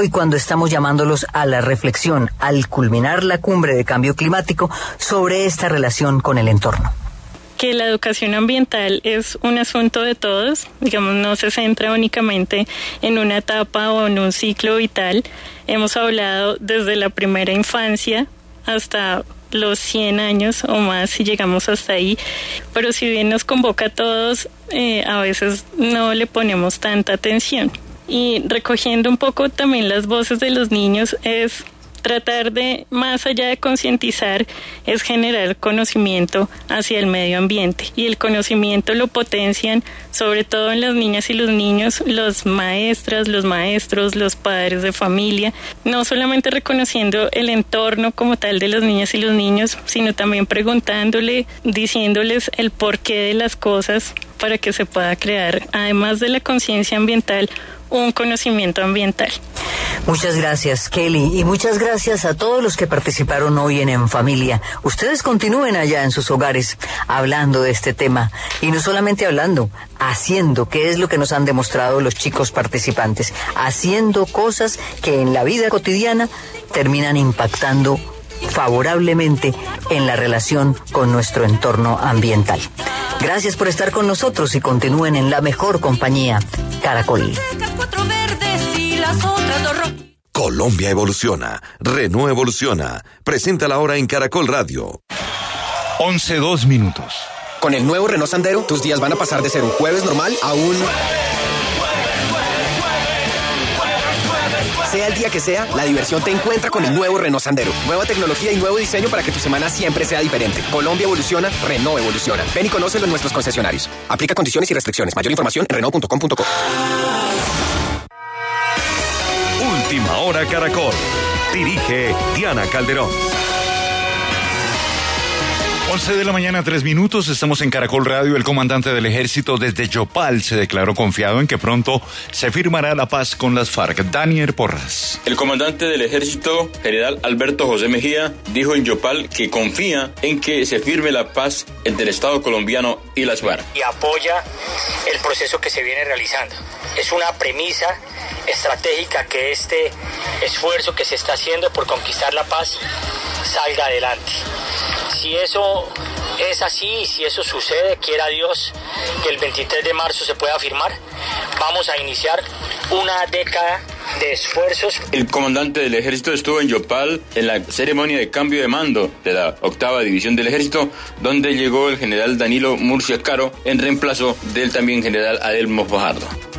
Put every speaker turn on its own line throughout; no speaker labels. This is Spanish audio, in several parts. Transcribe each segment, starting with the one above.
hoy cuando estamos llamándolos a la reflexión al culminar la cumbre de cambio climático sobre esta relación con el entorno?
que la educación ambiental es un asunto de todos, digamos, no se centra únicamente en una etapa o en un ciclo vital. Hemos hablado desde la primera infancia hasta los 100 años o más si llegamos hasta ahí, pero si bien nos convoca a todos, eh, a veces no le ponemos tanta atención. Y recogiendo un poco también las voces de los niños es tratar de, más allá de concientizar, es generar conocimiento hacia el medio ambiente. Y el conocimiento lo potencian, sobre todo en las niñas y los niños, los maestras, los maestros, los padres de familia, no solamente reconociendo el entorno como tal de las niñas y los niños, sino también preguntándole, diciéndoles el porqué de las cosas para que se pueda crear, además de la conciencia ambiental, un conocimiento ambiental.
Muchas gracias, Kelly, y muchas gracias a todos los que participaron hoy en En Familia. Ustedes continúen allá en sus hogares hablando de este tema, y no solamente hablando, haciendo, que es lo que nos han demostrado los chicos participantes, haciendo cosas que en la vida cotidiana terminan impactando favorablemente en la relación con nuestro entorno ambiental. Gracias por estar con nosotros y continúen en la mejor compañía, Caracol.
Colombia evoluciona, Renault evoluciona. Presenta la hora en Caracol Radio.
11 dos minutos.
Con el nuevo Renault Sandero, tus días van a pasar de ser un jueves normal a un... que sea, la diversión te encuentra con el nuevo Renault Sandero. Nueva tecnología y nuevo diseño para que tu semana siempre sea diferente. Colombia evoluciona, Renault evoluciona. Ven y conócelo en nuestros concesionarios. Aplica condiciones y restricciones. Mayor información en Renault.com.co.
Última hora Caracol. Dirige Diana Calderón.
11 de la mañana, tres minutos. Estamos en Caracol Radio. El comandante del ejército desde Yopal se declaró confiado en que pronto se firmará la paz con las FARC. Daniel Porras.
El comandante del ejército, general Alberto José Mejía, dijo en Yopal que confía en que se firme la paz entre el Estado colombiano y las FARC.
Y apoya el proceso que se viene realizando. Es una premisa estratégica que este esfuerzo que se está haciendo por conquistar la paz salga adelante. Si eso es así, si eso sucede, quiera Dios que el 23 de marzo se pueda firmar, vamos a iniciar una década de esfuerzos.
El comandante del ejército estuvo en Yopal en la ceremonia de cambio de mando de la octava división del ejército, donde llegó el general Danilo Murcia Caro en reemplazo del también general Adelmo Fajardo.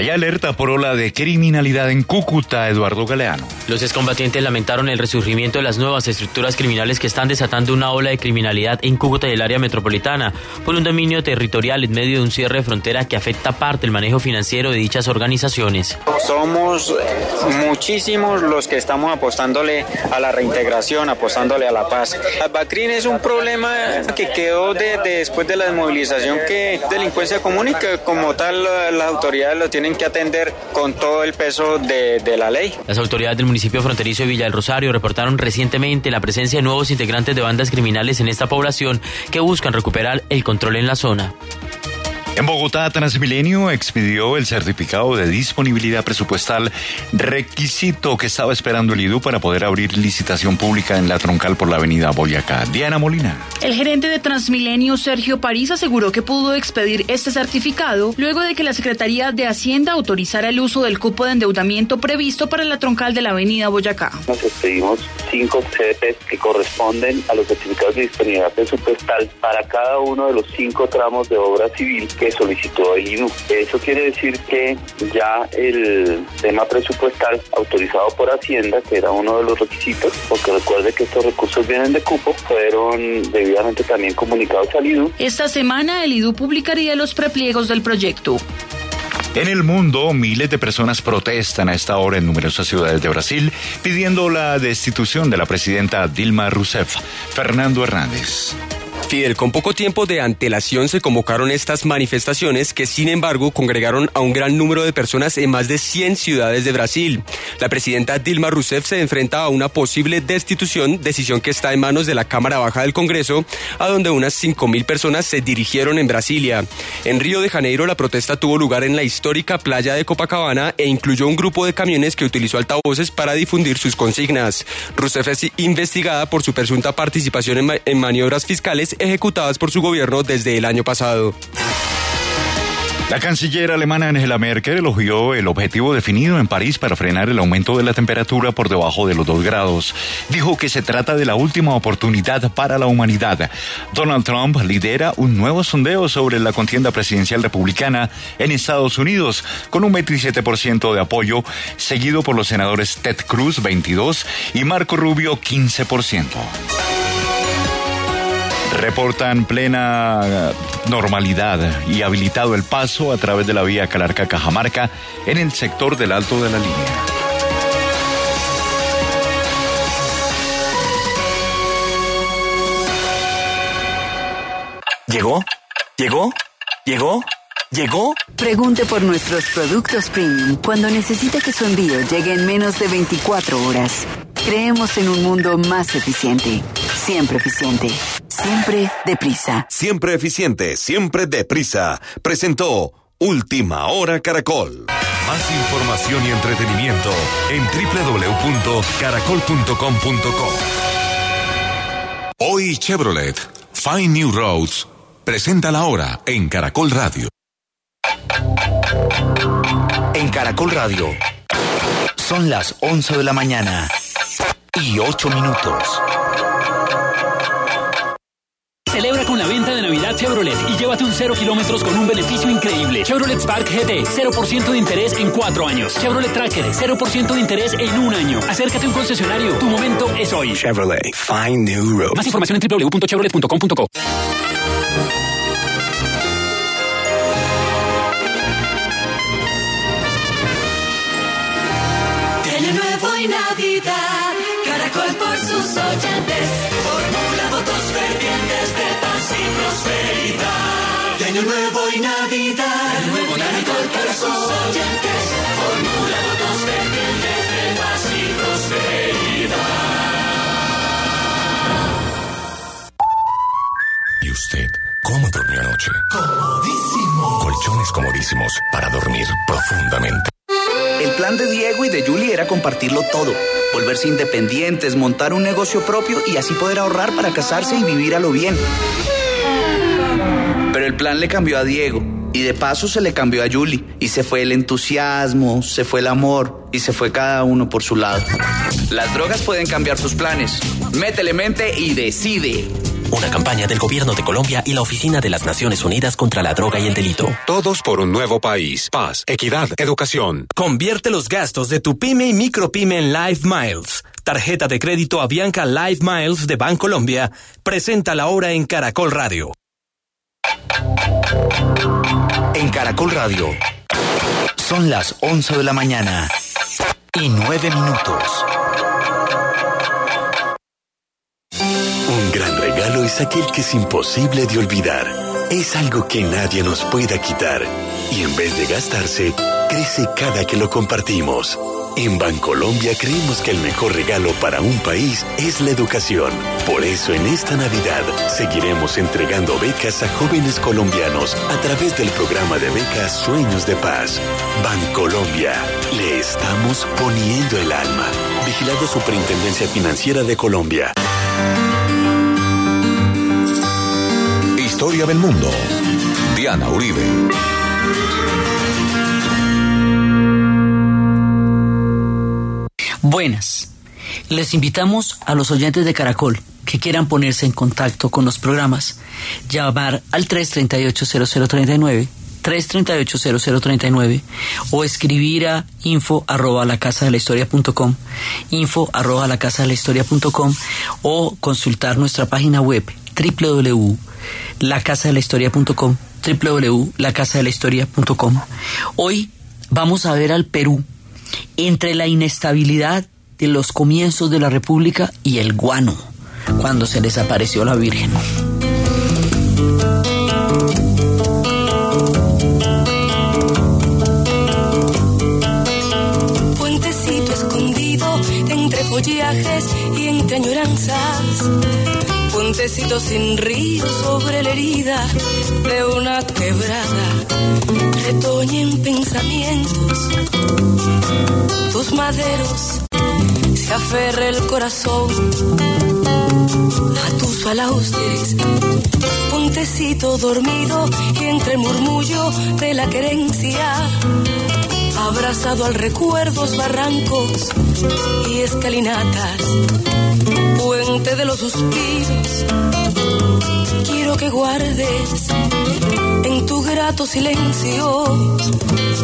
Hay alerta por ola de criminalidad en Cúcuta, Eduardo Galeano.
Los excombatientes lamentaron el resurgimiento de las nuevas estructuras criminales que están desatando una ola de criminalidad en Cúcuta y el área metropolitana por un dominio territorial en medio de un cierre de frontera que afecta parte del manejo financiero de dichas organizaciones.
Somos muchísimos los que estamos apostándole a la reintegración, apostándole a la paz. Bacrin es un problema que quedó de, de después de la desmovilización que delincuencia común y que como tal las autoridades lo tienen que atender con todo el peso de, de, la ley.
Las autoridades del municipio fronterizo de Villa del Rosario reportaron recientemente la presencia de nuevos integrantes de bandas criminales en esta población que buscan recuperar el control en la zona.
En Bogotá, Transmilenio expidió el certificado de disponibilidad presupuestal, requisito que estaba esperando el IDU para poder abrir licitación pública en la troncal por la avenida Boyacá. Diana Molina.
El gerente de Transmilenio, Sergio París, aseguró que pudo expedir este certificado luego de que la Secretaría de Hacienda autorizara el uso del cupo de endeudamiento previsto para la troncal de la avenida Boyacá.
Nos expedimos cinco CDPs que corresponden a los certificados de disponibilidad presupuestal para cada uno de los cinco tramos de obra civil que solicitó el INU. Eso quiere decir que ya el tema presupuestal autorizado por Hacienda, que era uno de los requisitos, porque recuerde que estos recursos vienen de cupo, fueron debidamente también comunicados al IDU.
Esta semana el IDU publicaría los prepliegos del proyecto.
En el mundo, miles de personas protestan a esta hora en numerosas ciudades de Brasil pidiendo la destitución de la presidenta Dilma Rousseff. Fernando Hernández.
Fidel, con poco tiempo de antelación se convocaron estas manifestaciones que sin embargo congregaron a un gran número de personas en más de 100 ciudades de Brasil. La presidenta Dilma Rousseff se enfrenta a una posible destitución, decisión que está en manos de la Cámara Baja del Congreso, a donde unas 5.000 personas se dirigieron en Brasilia. En Río de Janeiro la protesta tuvo lugar en la histórica playa de Copacabana e incluyó un grupo de camiones que utilizó altavoces para difundir sus consignas. Rousseff es investigada por su presunta participación en, en maniobras fiscales ejecutadas por su gobierno desde el año pasado.
La canciller alemana Angela Merkel elogió el objetivo definido en París para frenar el aumento de la temperatura por debajo de los dos grados. Dijo que se trata de la última oportunidad para la humanidad. Donald Trump lidera un nuevo sondeo sobre la contienda presidencial republicana en Estados Unidos con un 27% de apoyo, seguido por los senadores Ted Cruz 22 y Marco Rubio 15% reportan plena normalidad y habilitado el paso a través de la vía Calarca-Cajamarca en el sector del Alto de la Línea.
¿Llegó? ¿Llegó? ¿Llegó? ¿Llegó?
Pregunte por nuestros productos premium cuando necesita que su envío llegue en menos de 24 horas. Creemos en un mundo más eficiente. Siempre eficiente. Siempre deprisa.
Siempre eficiente, siempre deprisa. Presentó Última Hora Caracol. Más información y entretenimiento en www.caracol.com.co. Hoy Chevrolet, Find New Roads, presenta la hora en Caracol Radio.
En Caracol Radio. Son las 11 de la mañana y 8 minutos.
Celebra con la venta de Navidad Chevrolet y llévate un cero kilómetros con un beneficio increíble. Chevrolet Spark GT, 0% de interés en 4 años. Chevrolet Tracker, 0% de interés en un año. Acércate a un concesionario. Tu momento es hoy.
Chevrolet, find new roads.
Más información en www.chevrolet.com.co.
Nuevo y Navidad, Caracol por sus oyentes, prosperidad. De Año nuevo y Navidad, Año nuevo Caracol por sus oyentes, formula votos fervientes de paz y prosperidad.
¿Y usted cómo durmió anoche?
Comodísimo.
Colchones comodísimos para dormir profundamente.
El plan de Diego y de Julie era compartirlo todo, volverse independientes, montar un negocio propio y así poder ahorrar para casarse y vivir a lo bien. El plan le cambió a Diego y de paso se le cambió a Julie y se fue el entusiasmo, se fue el amor y se fue cada uno por su lado. Las drogas pueden cambiar tus planes. Métele mente y decide.
Una campaña del Gobierno de Colombia y la Oficina de las Naciones Unidas contra la Droga y el Delito.
Todos por un nuevo país. Paz, equidad, educación.
Convierte los gastos de tu pyme y micropyme en Live Miles. Tarjeta de crédito Avianca Live Miles de Bancolombia. Presenta la hora en Caracol Radio.
En Caracol Radio. Son las 11 de la mañana y 9 minutos.
Un gran regalo es aquel que es imposible de olvidar. Es algo que nadie nos pueda quitar. Y en vez de gastarse, crece cada que lo compartimos. En Bancolombia creemos que el mejor regalo para un país es la educación. Por eso en esta Navidad seguiremos entregando becas a jóvenes colombianos a través del programa de becas Sueños de Paz. Bancolombia, le estamos poniendo el alma. Vigilado Superintendencia Financiera de Colombia.
Historia del mundo. Diana Uribe.
Buenas. Les invitamos a los oyentes de Caracol que quieran ponerse en contacto con los programas, llamar al 338-0039, 338-0039 o escribir a info arroba la casa de la historia punto com, info arroba la casa de la historia punto com o consultar nuestra página web www.lacasadelahistoria.com www.lacasadelahistoria.com Hoy vamos a ver al Perú entre la inestabilidad de los comienzos de la República y el guano, cuando se desapareció la Virgen.
Puentecito escondido entre follajes y entre añoranzas. Puentecito sin río sobre la herida de una quebrada. Retoñen pensamientos, tus maderos, se aferra el corazón a tus balaustres. Puentecito dormido y entre el murmullo de la querencia abrazado al recuerdos, barrancos y escalinatas, de los suspiros. Quiero que guardes en tu grato silencio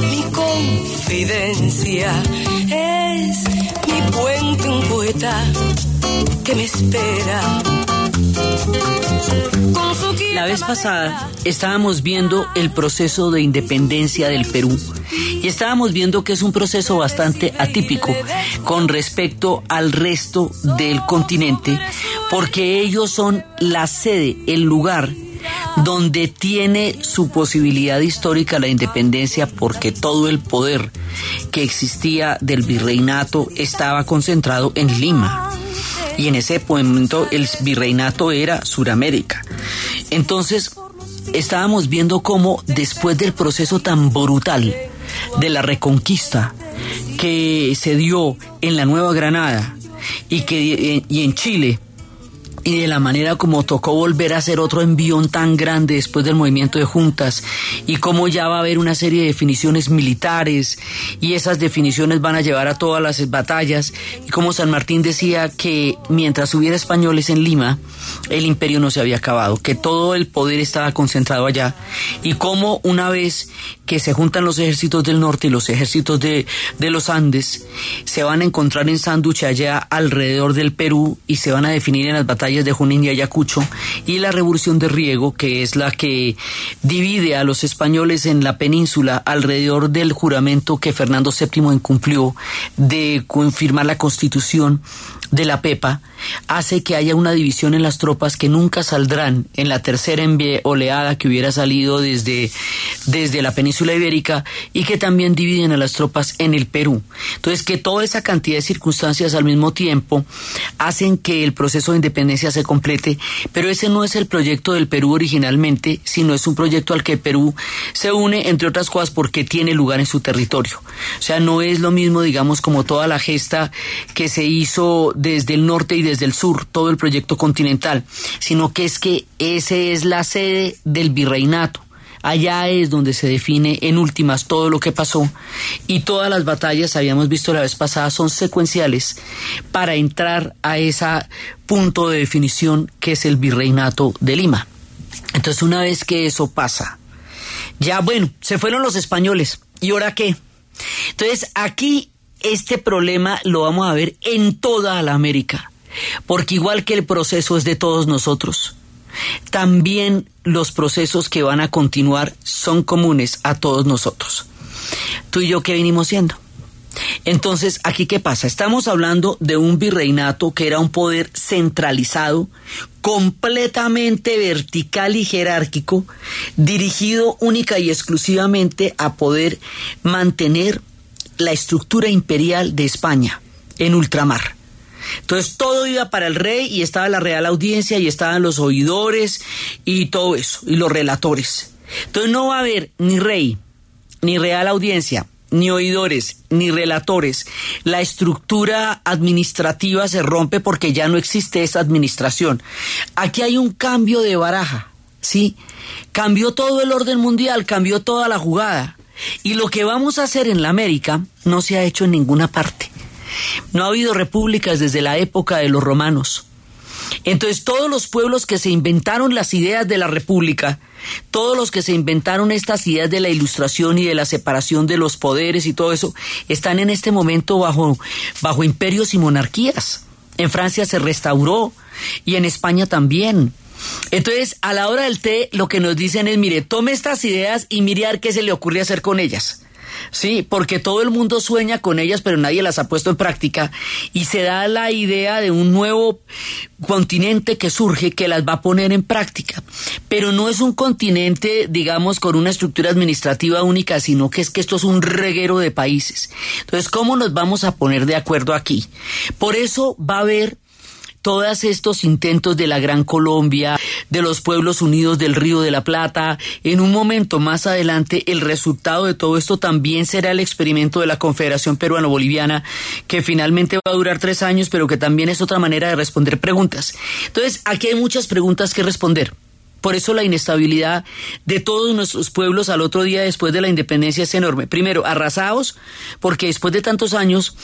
mi confidencia. Es mi puente, un poeta que me espera.
La vez pasada estábamos viendo el proceso de independencia del Perú y estábamos viendo que es un proceso bastante atípico con respecto al resto del continente porque ellos son la sede, el lugar donde tiene su posibilidad histórica la independencia porque todo el poder que existía del virreinato estaba concentrado en Lima y en ese momento el virreinato era Suramérica. Entonces, estábamos viendo cómo después del proceso tan brutal de la reconquista que se dio en la Nueva Granada y que y en Chile y de la manera como tocó volver a hacer otro envión tan grande después del movimiento de juntas y cómo ya va a haber una serie de definiciones militares y esas definiciones van a llevar a todas las batallas y como San Martín decía que mientras hubiera españoles en Lima el imperio no se había acabado, que todo el poder estaba concentrado allá y cómo una vez que se juntan los ejércitos del norte y los ejércitos de, de los Andes se van a encontrar en Sanduche allá alrededor del Perú y se van a definir en las batallas de Junín y Ayacucho y la revolución de Riego, que es la que divide a los españoles en la península alrededor del juramento que Fernando VII incumplió de confirmar la constitución de la Pepa hace que haya una división en las tropas que nunca saldrán en la tercera oleada que hubiera salido desde, desde la península ibérica y que también dividen a las tropas en el Perú. Entonces, que toda esa cantidad de circunstancias al mismo tiempo hacen que el proceso de independencia se complete, pero ese no es el proyecto del Perú originalmente, sino es un proyecto al que Perú se une, entre otras cosas, porque tiene lugar en su territorio. O sea, no es lo mismo, digamos, como toda la gesta que se hizo desde el norte y desde el sur, todo el proyecto continental, sino que es que ese es la sede del virreinato. Allá es donde se define en últimas todo lo que pasó y todas las batallas, habíamos visto la vez pasada, son secuenciales para entrar a ese punto de definición que es el virreinato de Lima. Entonces una vez que eso pasa, ya bueno, se fueron los españoles. ¿Y ahora qué? Entonces aquí este problema lo vamos a ver en toda la América, porque igual que el proceso es de todos nosotros, también los procesos que van a continuar son comunes a todos nosotros. Tú y yo, ¿qué venimos siendo? Entonces, ¿aquí qué pasa? Estamos hablando de un virreinato que era un poder centralizado, completamente vertical y jerárquico, dirigido única y exclusivamente a poder mantener la estructura imperial de España en ultramar. Entonces todo iba para el rey y estaba la real audiencia y estaban los oidores y todo eso, y los relatores. Entonces no va a haber ni rey, ni real audiencia, ni oidores, ni relatores. La estructura administrativa se rompe porque ya no existe esa administración. Aquí hay un cambio de baraja, ¿sí? Cambió todo el orden mundial, cambió toda la jugada. Y lo que vamos a hacer en la América no se ha hecho en ninguna parte. No ha habido repúblicas desde la época de los romanos. Entonces todos los pueblos que se inventaron las ideas de la república, todos los que se inventaron estas ideas de la ilustración y de la separación de los poderes y todo eso, están en este momento bajo, bajo imperios y monarquías. En Francia se restauró y en España también. Entonces, a la hora del té, lo que nos dicen es, mire, tome estas ideas y ver qué se le ocurre hacer con ellas. Sí, porque todo el mundo sueña con ellas, pero nadie las ha puesto en práctica y se da la idea de un nuevo continente que surge que las va a poner en práctica. Pero no es un continente, digamos, con una estructura administrativa única, sino que es que esto es un reguero de países. Entonces, ¿cómo nos vamos a poner de acuerdo aquí? Por eso va a haber todos estos intentos de la Gran Colombia, de los pueblos unidos del Río de la Plata, en un momento más adelante el resultado de todo esto también será el experimento de la Confederación Peruano-Boliviana, que finalmente va a durar tres años, pero que también es otra manera de responder preguntas. Entonces, aquí hay muchas preguntas que responder. Por eso la inestabilidad de todos nuestros pueblos al otro día después de la independencia es enorme. Primero, arrasados, porque después de tantos años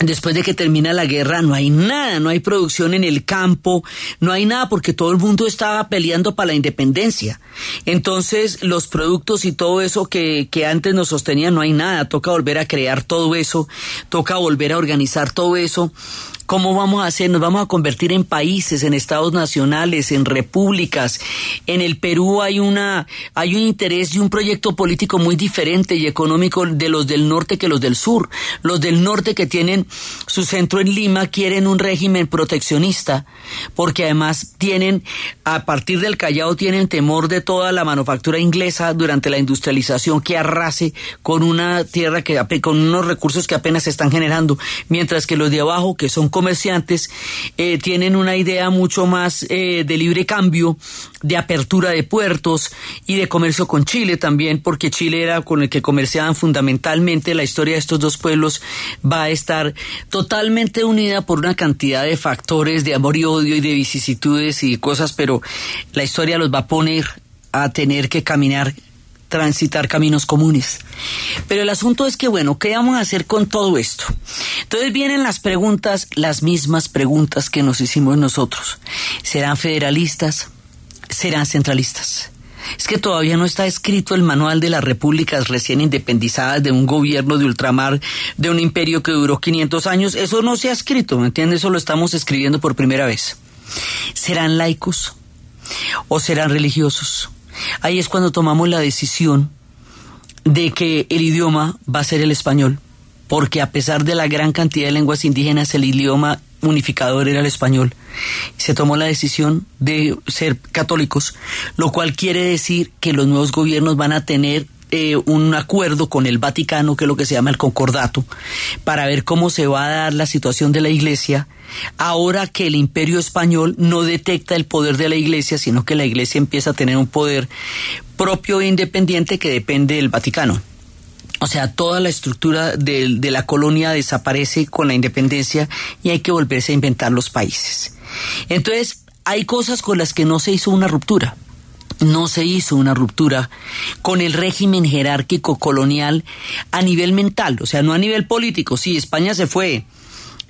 Después de que termina la guerra no hay nada, no hay producción en el campo, no hay nada porque todo el mundo estaba peleando para la independencia. Entonces los productos y todo eso que, que antes nos sostenían no hay nada, toca volver a crear todo eso, toca volver a organizar todo eso ¿Cómo vamos a hacer? Nos vamos a convertir en países, en estados nacionales, en repúblicas. En el Perú hay una, hay un interés y un proyecto político muy diferente y económico de los del norte que los del sur. Los del norte que tienen su centro en Lima quieren un régimen proteccionista, porque además tienen, a partir del Callao tienen temor de toda la manufactura inglesa durante la industrialización que arrase con una tierra que, con unos recursos que apenas se están generando, mientras que los de abajo, que son comerciantes eh, tienen una idea mucho más eh, de libre cambio, de apertura de puertos y de comercio con Chile también, porque Chile era con el que comerciaban fundamentalmente. La historia de estos dos pueblos va a estar totalmente unida por una cantidad de factores de amor y odio y de vicisitudes y cosas, pero la historia los va a poner a tener que caminar transitar caminos comunes. Pero el asunto es que, bueno, ¿qué vamos a hacer con todo esto? Entonces vienen las preguntas, las mismas preguntas que nos hicimos nosotros. ¿Serán federalistas? ¿Serán centralistas? Es que todavía no está escrito el manual de las repúblicas recién independizadas de un gobierno de ultramar, de un imperio que duró 500 años. Eso no se ha escrito, ¿me entiendes? Eso lo estamos escribiendo por primera vez. ¿Serán laicos o serán religiosos? Ahí es cuando tomamos la decisión de que el idioma va a ser el español, porque a pesar de la gran cantidad de lenguas indígenas, el idioma unificador era el español. Se tomó la decisión de ser católicos, lo cual quiere decir que los nuevos gobiernos van a tener eh, un acuerdo con el Vaticano, que es lo que se llama el concordato, para ver cómo se va a dar la situación de la Iglesia ahora que el imperio español no detecta el poder de la Iglesia, sino que la Iglesia empieza a tener un poder propio e independiente que depende del Vaticano. O sea, toda la estructura de, de, la colonia desaparece con la independencia y hay que volverse a inventar los países. Entonces, hay cosas con las que no se hizo una ruptura no se hizo una ruptura con el régimen jerárquico colonial a nivel mental, o sea, no a nivel político. Sí, España se fue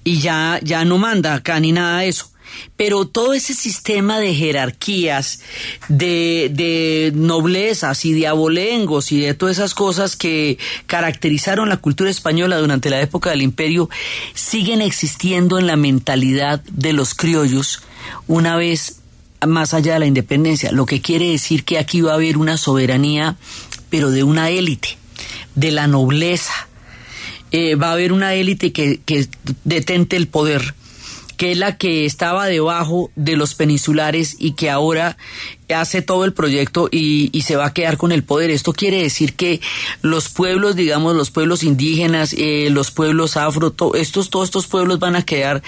y ya, ya no manda acá ni nada de eso. Pero todo ese sistema de jerarquías, de, de noblezas y de abolengos y de todas esas cosas que caracterizaron la cultura española durante la época del imperio, siguen existiendo en la mentalidad de los criollos una vez más allá de la independencia, lo que quiere decir que aquí va a haber una soberanía, pero de una élite, de la nobleza. Eh, va a haber una élite que, detente el poder, que es la que estaba debajo de los peninsulares y que ahora hace todo el proyecto y, se va a quedar con el poder. Esto quiere decir que los pueblos, digamos, los pueblos indígenas, eh, los pueblos afro, estos, todos estos pueblos van a quedar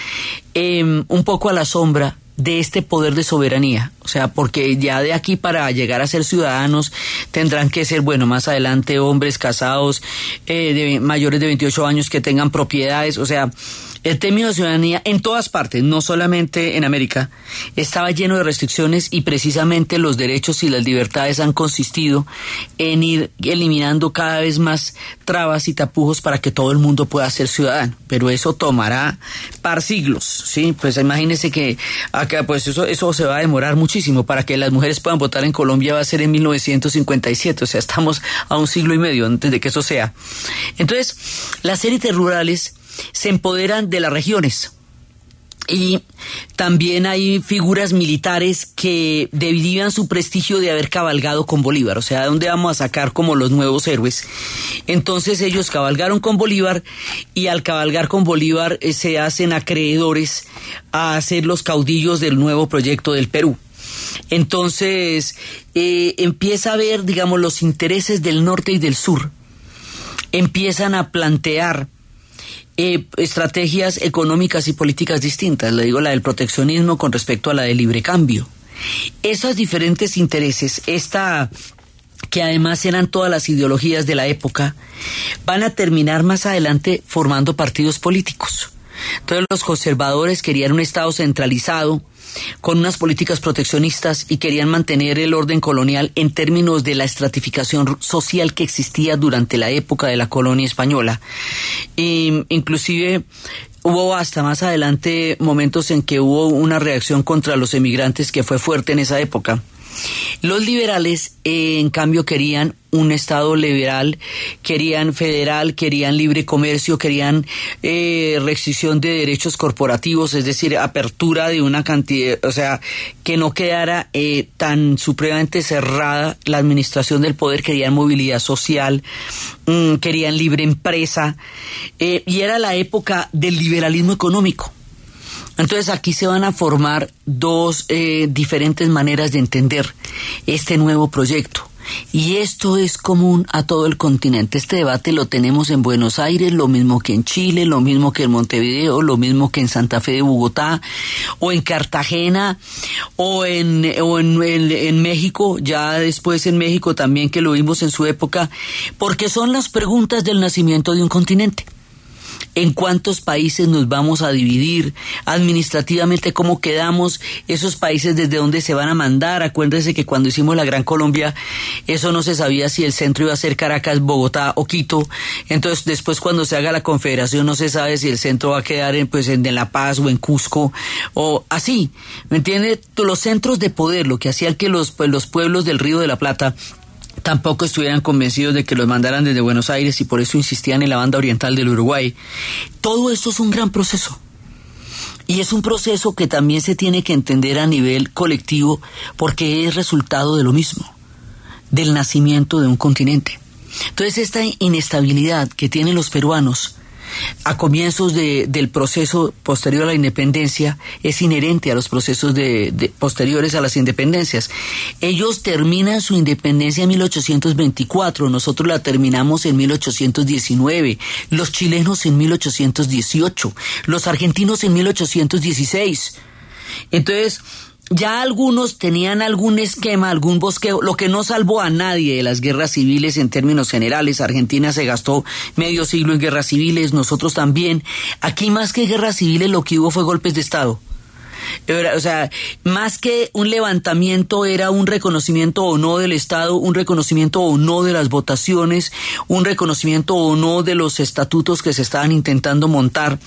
eh, un poco a la sombra de este poder de soberanía. O sea, porque ya de aquí para llegar a ser ciudadanos tendrán que ser, bueno, más adelante hombres casados eh, de mayores de 28 años que tengan propiedades. O sea, el término de ciudadanía en todas partes, no solamente en América, estaba lleno de restricciones y precisamente los derechos y las libertades han consistido en ir eliminando cada vez más trabas y tapujos para que todo el mundo pueda ser ciudadano. Pero eso tomará par siglos, ¿sí? Pues imagínense que acá, pues eso, eso se va a demorar muchísimo. Para que las mujeres puedan votar en Colombia va a ser en 1957, o sea, estamos a un siglo y medio antes de que eso sea. Entonces, las élites rurales se empoderan de las regiones. Y también hay figuras militares que debían su prestigio de haber cabalgado con Bolívar, o sea, ¿de dónde vamos a sacar como los nuevos héroes? Entonces ellos cabalgaron con Bolívar y al cabalgar con Bolívar eh, se hacen acreedores a ser los caudillos del nuevo proyecto del Perú. Entonces eh, empieza a ver, digamos, los intereses del norte y del sur. Empiezan a plantear eh, estrategias económicas y políticas distintas. Le digo la del proteccionismo con respecto a la del libre cambio. Esos diferentes intereses, esta que además eran todas las ideologías de la época, van a terminar más adelante formando partidos políticos. Entonces los conservadores querían un Estado centralizado, con unas políticas proteccionistas y querían mantener el orden colonial en términos de la estratificación social que existía durante la época de la colonia española. Inclusive hubo hasta más adelante momentos en que hubo una reacción contra los emigrantes que fue fuerte en esa época. Los liberales, eh, en cambio, querían un Estado liberal, querían federal, querían libre comercio, querían eh, restricción de derechos corporativos, es decir, apertura de una cantidad, o sea, que no quedara eh, tan supremamente cerrada la administración del poder, querían movilidad social, mm, querían libre empresa, y era la época del liberalismo económico. Entonces aquí se van a formar dos eh, diferentes maneras de entender este nuevo proyecto. Y esto es común a todo el continente. Este debate lo tenemos en Buenos Aires, lo mismo que en Chile, lo mismo que en Montevideo, lo mismo que en Santa Fe de Bogotá, o en Cartagena, o en, o en, en México, ya después en México también que lo vimos en su época, porque son las preguntas del nacimiento de un continente en cuántos países nos vamos a dividir, administrativamente cómo quedamos, esos países desde dónde se van a mandar. Acuérdense que cuando hicimos la Gran Colombia, eso no se sabía si el centro iba a ser Caracas, Bogotá o Quito. Entonces, después cuando se haga la confederación, no se sabe si el centro va a quedar en, pues, en La Paz o en Cusco o así. ¿Me entiende? Los centros de poder, lo que hacía que los, pues, los pueblos del Río de la Plata tampoco estuvieran convencidos de que los mandaran desde Buenos Aires y por eso insistían en la banda oriental del Uruguay. Todo esto es un gran proceso. Y es un proceso que también se tiene que entender a nivel colectivo porque es resultado de lo mismo, del nacimiento de un continente. Entonces esta inestabilidad que tienen los peruanos a comienzos del proceso posterior a la independencia es inherente a los procesos de, posteriores a las independencias. Ellos terminan su independencia en 1824, nosotros la terminamos en 1819, los chilenos en 1818, los argentinos en 1816. Entonces, ya algunos tenían algún esquema, algún bosqueo, lo que no salvó a nadie de las guerras civiles en términos generales. Argentina se gastó medio siglo en guerras civiles, nosotros también. Aquí más que guerras civiles lo que hubo fue golpes de Estado o sea, más que un levantamiento era un reconocimiento o no del Estado, un reconocimiento o no de las votaciones, un reconocimiento o no de los estatutos que se estaban intentando montar.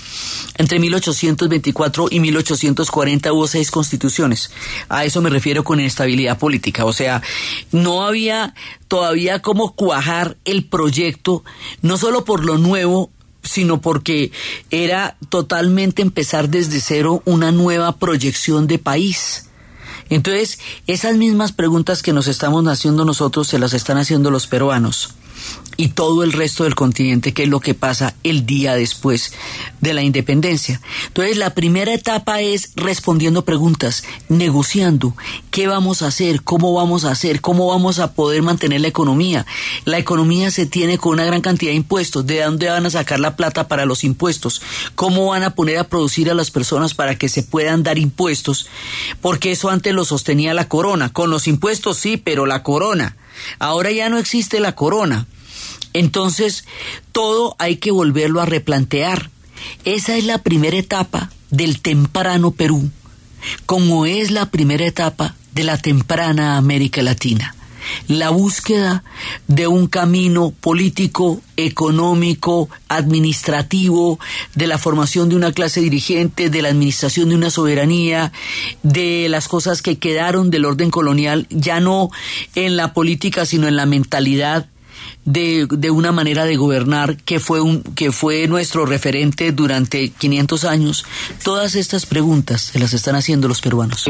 Entre 1824 y 1840 hubo seis constituciones. A eso me refiero con inestabilidad política. O sea, no había todavía cómo cuajar el proyecto, no solo por lo nuevo, sino porque era totalmente empezar desde cero una nueva proyección de país. Entonces, esas mismas preguntas que nos estamos haciendo nosotros se las están haciendo los peruanos y todo el resto del continente, que es lo que pasa el día después de la independencia. Entonces, la primera etapa es respondiendo preguntas, negociando qué vamos a hacer, cómo vamos a hacer, cómo vamos a poder mantener la economía. La economía se tiene con una gran cantidad de impuestos, de dónde van a sacar la plata para los impuestos, cómo van a poner a producir a las personas para que se puedan dar impuestos, porque eso antes lo sostenía la corona. Con los impuestos sí, pero la corona. Ahora ya no existe la corona. Entonces, todo hay que volverlo a replantear. Esa es la primera etapa del temprano Perú, como es la primera etapa de la temprana América Latina. La búsqueda de un camino político, económico, administrativo, de la formación de una clase dirigente, de la administración de una soberanía, de las cosas que quedaron del orden colonial, ya no en la política, sino en la mentalidad de, de una manera de gobernar que fue, un, que fue nuestro referente durante 500 años? Todas estas preguntas se las están haciendo los peruanos.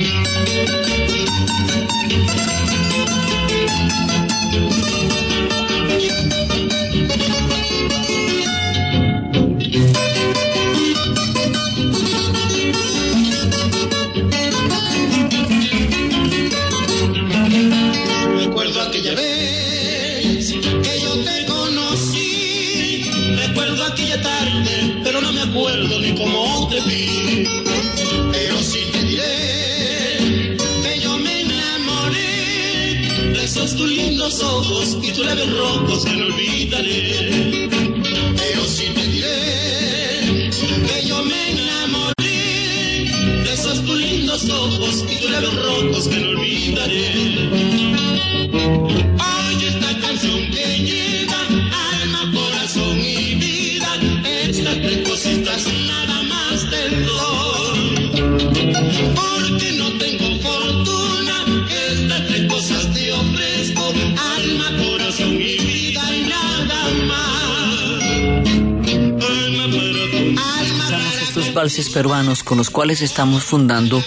Peruanos con los cuales estamos fundando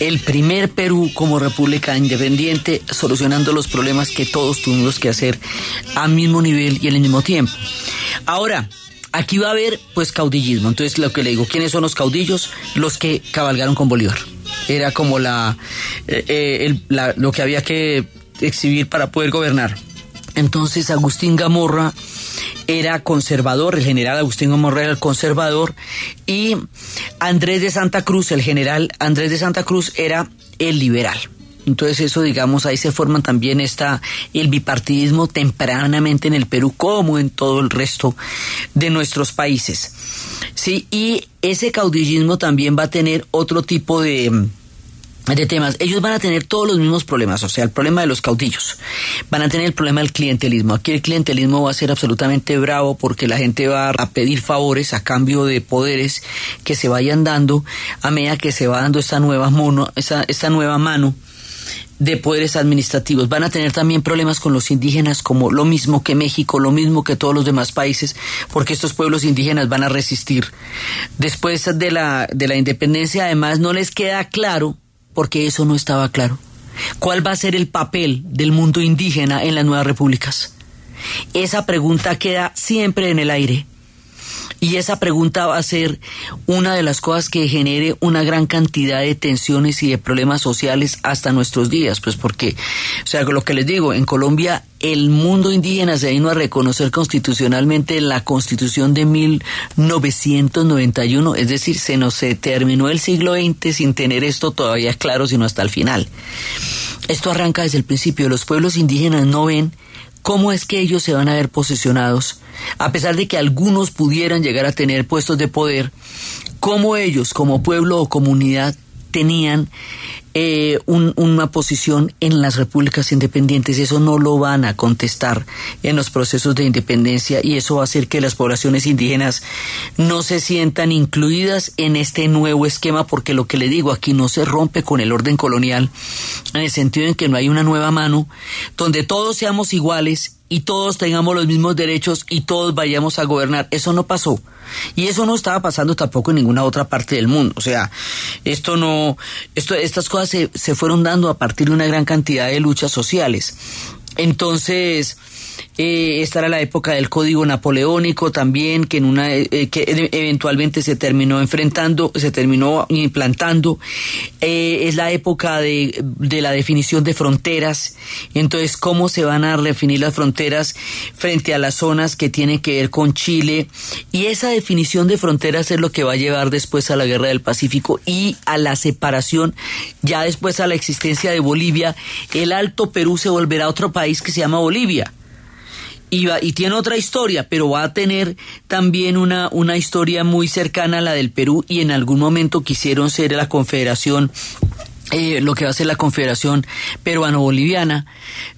el primer Perú como república independiente, solucionando los problemas que todos tuvimos que hacer al mismo nivel y al mismo tiempo. Ahora, aquí va a haber pues caudillismo. Entonces lo que le digo, ¿quiénes son los caudillos? Los que cabalgaron con Bolívar. Era como la, eh, eh, el- la- lo que había que exhibir para poder gobernar. Entonces Agustín Gamorra era conservador, el general Agustín Gamorra era el conservador y Andrés de Santa Cruz, el general Andrés de Santa Cruz era el liberal. Entonces eso, digamos, ahí se forman también esta, el bipartidismo tempranamente en el Perú como en todo el resto de nuestros países. Sí, y ese caudillismo también va a tener otro tipo de, de temas. Ellos van a tener todos los mismos problemas, o sea, el problema de los caudillos. Van a tener el problema del clientelismo. Aquí el clientelismo va a ser absolutamente bravo porque la gente va a pedir favores a cambio de poderes que se vayan dando a medida que se va dando esta nueva, mono, esta, esta nueva mano de poderes administrativos. Van a tener también problemas con los indígenas, como lo mismo que México, lo mismo que todos los demás países, porque estos pueblos indígenas van a resistir. Después de la, de la independencia, además, no les queda claro, porque eso no estaba claro, cuál va a ser el papel del mundo indígena en las nuevas repúblicas. Esa pregunta queda siempre en el aire. Y esa pregunta va a ser una de las cosas que genere una gran cantidad de tensiones y de problemas sociales hasta nuestros días, pues porque, o sea, lo que les digo, en Colombia el mundo indígena se vino a reconocer constitucionalmente en la constitución de 1991, es decir, se nos se terminó el siglo XX sin tener esto todavía claro, sino hasta el final. Esto arranca desde el principio, los pueblos indígenas no ven cómo es que ellos se van a ver posesionados, a pesar de que algunos pudieran llegar a tener puestos de poder, cómo ellos como pueblo o comunidad tenían eh, un- una posición en las repúblicas independientes. Eso no lo van a contestar en los procesos de independencia y eso va a hacer que las poblaciones indígenas no se sientan incluidas en este nuevo esquema porque lo que le digo aquí no se rompe con el orden colonial en el sentido en que no hay una nueva mano donde todos seamos iguales y todos tengamos los mismos derechos y todos vayamos a gobernar. Eso no pasó. Y eso no estaba pasando tampoco en ninguna otra parte del mundo. O sea, esto no, esto, estas cosas se, se fueron dando a partir de una gran cantidad de luchas sociales. Entonces, eh, esta era la época del código napoleónico también, que en una eh, eh, que eventualmente se terminó enfrentando, se terminó implantando. Eh, es la época de, de la definición de fronteras. Entonces, cómo se van a definir las fronteras frente a las zonas que tienen que ver con Chile. Y esa definición de fronteras es lo que va a llevar después a la guerra del Pacífico y a la separación, ya después a la existencia de Bolivia. El Alto Perú se volverá otro país que se llama Bolivia. Y, y tiene otra historia, pero va a tener también una, una historia muy cercana a la del Perú y en algún momento quisieron ser la confederación eh, lo que va a ser la Confederación Peruano-Boliviana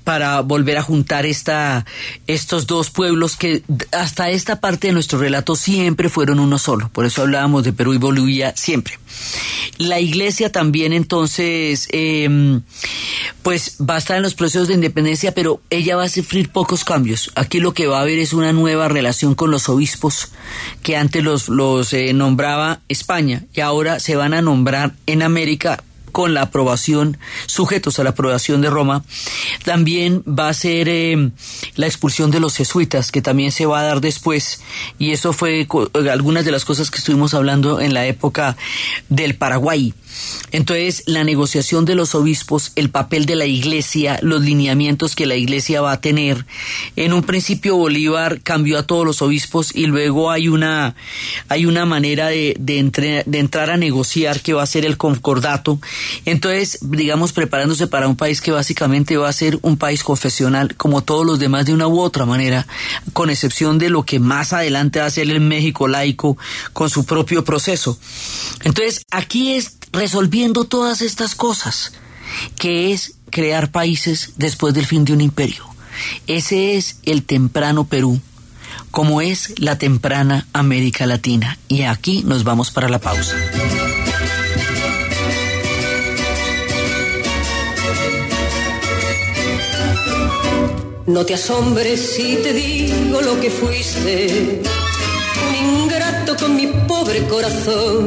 para volver a juntar esta, estos dos pueblos que hasta esta parte de nuestro relato siempre fueron uno solo. Por eso hablábamos de Perú y Bolivia siempre. La iglesia también entonces, eh, pues va a estar en los procesos de independencia, pero ella va a sufrir pocos cambios. Aquí lo que va a haber es una nueva relación con los obispos que antes los, los eh, nombraba España y ahora se van a nombrar en América con la aprobación, sujetos a la aprobación de Roma, también va a ser eh, la expulsión de los jesuitas, que también se va a dar después, y eso fue algunas de las cosas que estuvimos hablando en la época del Paraguay. Entonces, la negociación de los obispos, el papel de la iglesia, los lineamientos que la iglesia va a tener. En un principio Bolívar cambió a todos los obispos y luego hay una, hay una manera de, de entrar a negociar que va a ser el concordato. Entonces, digamos, preparándose para un país que básicamente va a ser un país confesional, como todos los demás de una u otra manera, con excepción de lo que más adelante va a ser el México laico con su propio proceso. Entonces, aquí es resolviendo todas estas cosas, que es crear países después del fin de un imperio. Ese es el temprano Perú, como es la temprana América Latina. Y aquí nos vamos para la pausa.
No te asombres si te digo lo que fuiste, un ingrato con mi pobre corazón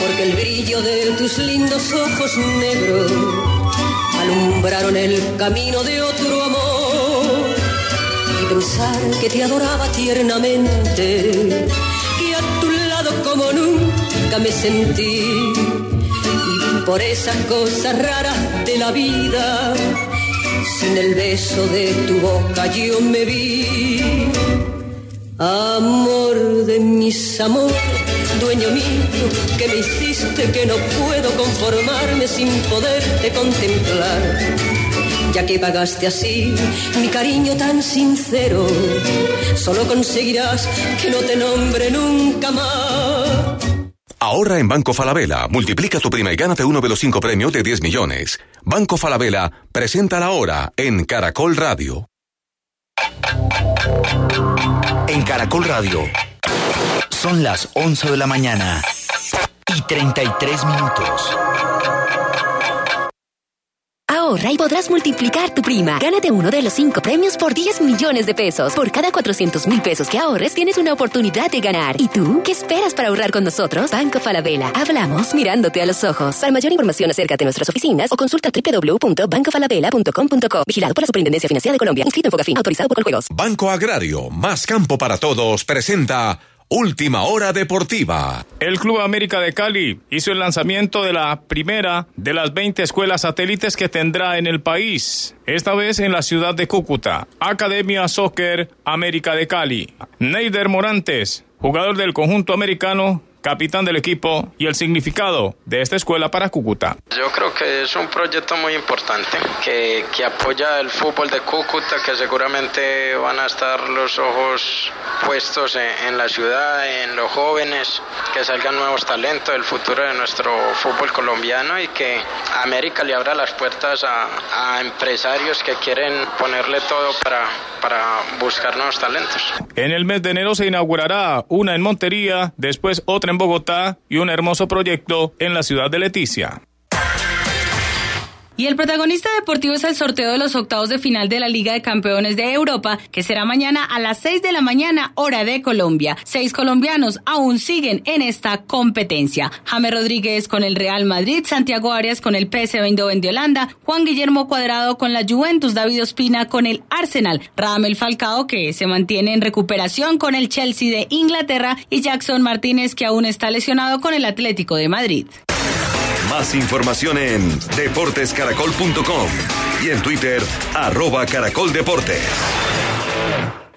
porque el brillo de tus lindos ojos negros alumbraron el camino de otro amor. Y pensar que te adoraba tiernamente, que a tu lado como nunca me sentí. Y por esas cosas raras de la vida, sin el beso de tu boca yo me vi. Amor de mis amores dueño mío, que me hiciste que no puedo conformarme sin poderte contemplar. Ya que pagaste así mi cariño tan sincero, solo conseguirás que no te nombre nunca más.
Ahorra en Banco Falabella, multiplica tu prima y gánate uno de los cinco premios de 10 millones. Banco Falabella presenta la hora en Caracol Radio.
En Caracol Radio. Son las 11 de la mañana y 33 minutos.
Y podrás multiplicar tu prima. Gánate uno de los cinco premios por 10 millones de pesos. Por cada 400 mil pesos que ahorres, tienes una oportunidad de ganar. ¿Y tú? ¿Qué esperas para ahorrar con nosotros? Banco Falabella. Hablamos mirándote a los ojos. Para mayor información, acércate a nuestras oficinas o consulta www.bancofalabella.com.co. Vigilado por la Superintendencia Financiera de Colombia. Inscrito en Fogafín. Autorizado por Coljuegos.
Banco Agrario, más campo para todos, presenta Última Hora Deportiva.
El Club América de Cali hizo el lanzamiento de la primera de las 20 escuelas satélites que tendrá en el país, esta vez en la ciudad de Cúcuta. Academia Soccer América de Cali. Neider Morantes, jugador del conjunto americano, capitán del equipo y el significado de esta escuela para Cúcuta.
Yo creo que es un proyecto muy importante que, que apoya el fútbol de Cúcuta, que seguramente van a estar los ojos puestos en, en, la ciudad, en los jóvenes, que salgan nuevos talentos, el futuro de nuestro fútbol colombiano y que América le abra las puertas a, a empresarios que quieren ponerle todo para, para buscar nuevos talentos.
En el mes de enero se inaugurará una en Montería, después otra en Bogotá y un hermoso proyecto en la ciudad de Leticia.
Y el protagonista deportivo es el sorteo de los octavos de final de la Liga de Campeones de Europa, que será mañana a las 6 de la mañana, hora de Colombia. Seis colombianos aún siguen en esta competencia. James Rodríguez con el Real Madrid, Santiago Arias con el PSV Eindhoven de Holanda, Juan Guillermo Cuadrado con la Juventus, David Ospina con el Arsenal, Radamel Falcao que se mantiene en recuperación con el Chelsea de Inglaterra y Jackson Martínez que aún está lesionado con el Atlético de Madrid.
Más información en deportescaracol.com y en Twitter, arroba caracoldeportes.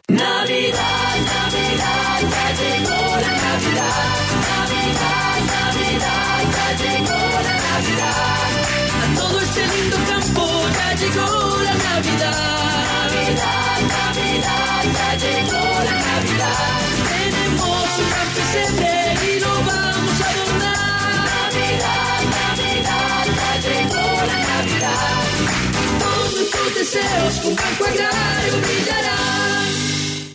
Navidad, Navidad, ya llegó la Navidad. Navidad, Navidad, ya llegó la Navidad. A todo este lindo campo ya llegó la Navidad. Navidad, Navidad, ya llegó la Navidad.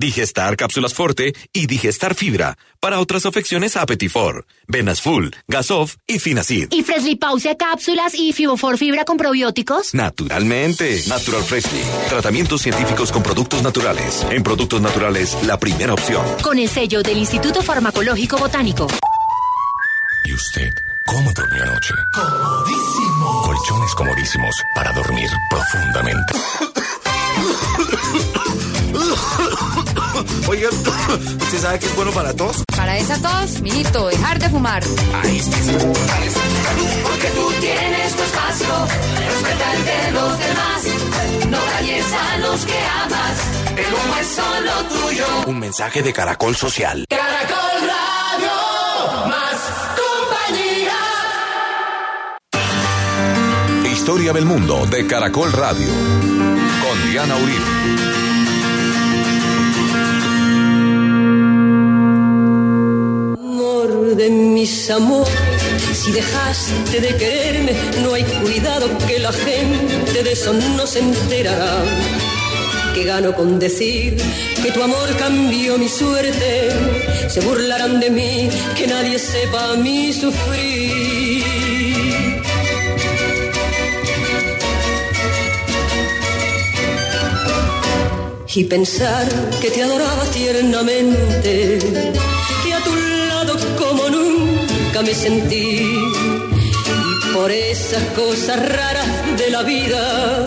Digestar Cápsulas Forte y Digestar Fibra. Para otras afecciones, Apetifor, Venas Full, Gasof y Finacid.
Y Freshly Pause cápsulas y Fibofor Fibra con probióticos.
Naturalmente. Natural Freshly. Tratamientos científicos con productos naturales. En productos naturales, la primera opción.
Con el sello del Instituto Farmacológico Botánico.
¿Y usted cómo durmió anoche? Comodísimo. Colchones comodísimos para dormir profundamente.
Oiga, ¿usted sabe que es bueno para tos?
Para esa tos, mijito, dejar de fumar.
Ahí está.
Porque tú tienes tu espacio, respeta el de los demás. No dañes a los que amas, el humo es solo tuyo.
Un mensaje de Caracol Social.
Caracol Radio, más compañía.
Historia del mundo de Caracol Radio. Con Diana Uribe.
De mis amores, si dejaste de quererme, no hay cuidado que la gente de eso no se enterará. Que gano con decir que tu amor cambió mi suerte, se burlarán de mí, que nadie sepa mi sufrir. y pensar que te adoraba tiernamente, sentí. Y por esas cosas raras de la vida,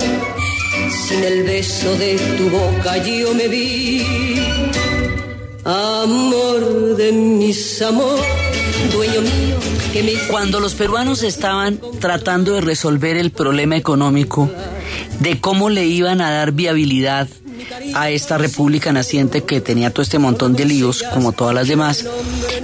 sin el beso de tu boca yo me vi. Amor de mis amores, dueño mío. Que me
Cuando los peruanos estaban tratando de resolver el problema económico, de cómo le iban a dar viabilidad a esta república naciente que tenía todo este montón de líos, como todas las demás,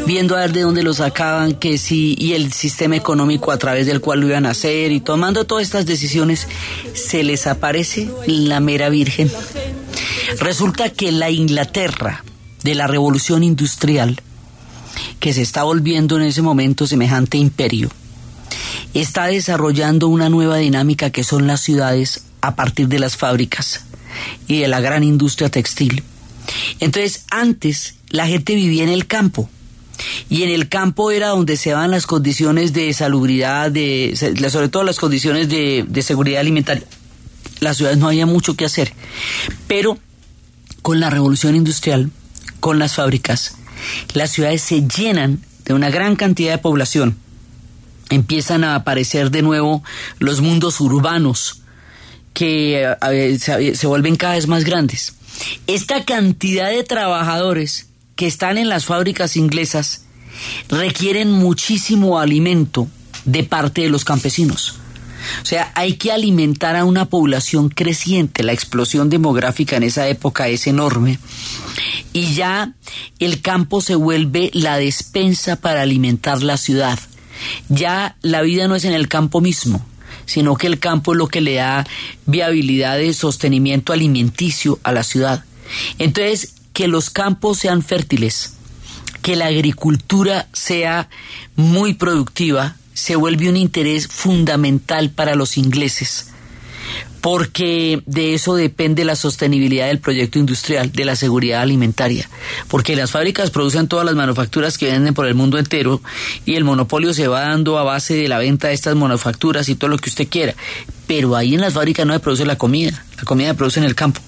viendo a ver de dónde lo sacaban, que sí, y el sistema económico a través del cual lo iban a hacer, y tomando todas estas decisiones, se les aparece la mera virgen. Resulta que la Inglaterra de la revolución industrial, que se está volviendo en ese momento semejante imperio, está desarrollando una nueva dinámica que son las ciudades a partir de las fábricas y de la gran industria textil. Entonces, antes la gente vivía en el campo. Y en el campo era donde se daban las condiciones de salubridad, de, sobre todo las condiciones de, de seguridad alimentaria. Las ciudades no había mucho que hacer. Pero con la revolución industrial, con las fábricas, las ciudades se llenan de una gran cantidad de población. Empiezan a aparecer de nuevo los mundos urbanos, que eh, se, se vuelven cada vez más grandes. Esta cantidad de trabajadores que están en las fábricas inglesas requieren muchísimo alimento de parte de los campesinos. O sea, hay que alimentar a una población creciente. La explosión demográfica en esa época es enorme. Y ya el campo se vuelve la despensa para alimentar la ciudad. Ya la vida no es en el campo mismo, sino que el campo es lo que le da viabilidad de sostenimiento alimenticio a la ciudad. Entonces, que los campos sean fértiles, que la agricultura sea muy productiva, se vuelve un interés fundamental para los ingleses, porque de eso depende la sostenibilidad del proyecto industrial, de la seguridad alimentaria, porque las fábricas producen todas las manufacturas que venden por el mundo entero y el monopolio se va dando a base de la venta de estas manufacturas y todo lo que usted quiera, pero ahí en las fábricas no se produce la comida, la comida se produce en el campo.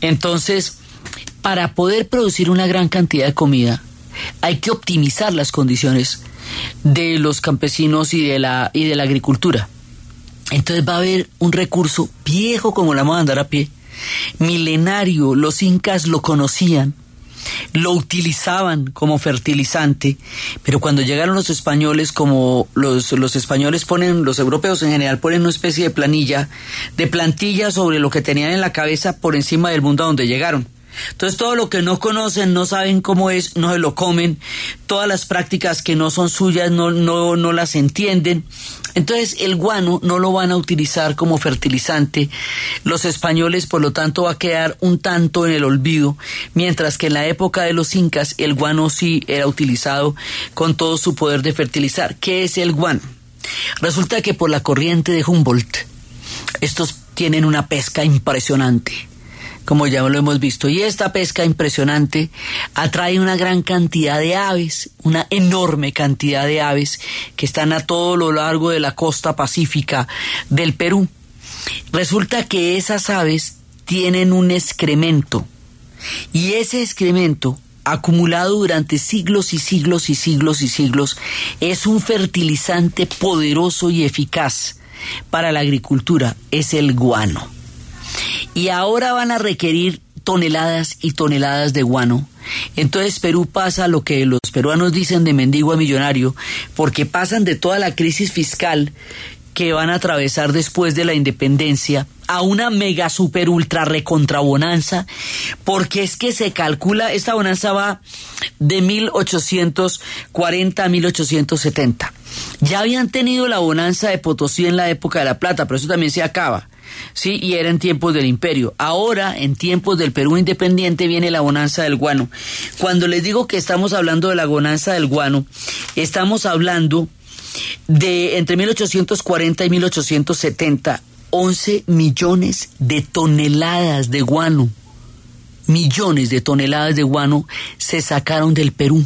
Entonces, para poder producir una gran cantidad de comida, hay que optimizar las condiciones de los campesinos y de la, y de la agricultura. Entonces va a haber un recurso viejo como la vamos a andar a pie, milenario, los incas lo conocían, lo utilizaban como fertilizante, pero cuando llegaron los españoles, como los, los españoles ponen, los europeos en general ponen una especie de planilla, de plantilla sobre lo que tenían en la cabeza por encima del mundo a donde llegaron. Entonces todo lo que no conocen, no saben cómo es, no se lo comen, todas las prácticas que no son suyas no, no, no las entienden. Entonces el guano no lo van a utilizar como fertilizante. Los españoles, por lo tanto, va a quedar un tanto en el olvido, mientras que en la época de los incas el guano sí era utilizado con todo su poder de fertilizar. ¿Qué es el guano? Resulta que por la corriente de Humboldt, estos tienen una pesca impresionante como ya lo hemos visto. Y esta pesca impresionante atrae una gran cantidad de aves, una enorme cantidad de aves que están a todo lo largo de la costa pacífica del Perú. Resulta que esas aves tienen un excremento y ese excremento acumulado durante siglos y siglos y siglos y siglos es un fertilizante poderoso y eficaz para la agricultura, es el guano y ahora van a requerir toneladas y toneladas de guano. Entonces Perú pasa lo que los peruanos dicen de mendigo a millonario, porque pasan de toda la crisis fiscal que van a atravesar después de la independencia a una mega super ultra recontra bonanza, porque es que se calcula, esta bonanza va de 1840 a 1870. Ya habían tenido la bonanza de Potosí en la época de la plata, pero eso también se acaba. Sí, y era en tiempos del imperio. Ahora, en tiempos del Perú independiente, viene la bonanza del guano. Cuando les digo que estamos hablando de la bonanza del guano, estamos hablando de entre 1840 y 1870, 11 millones de toneladas de guano. Millones de toneladas de guano se sacaron del Perú.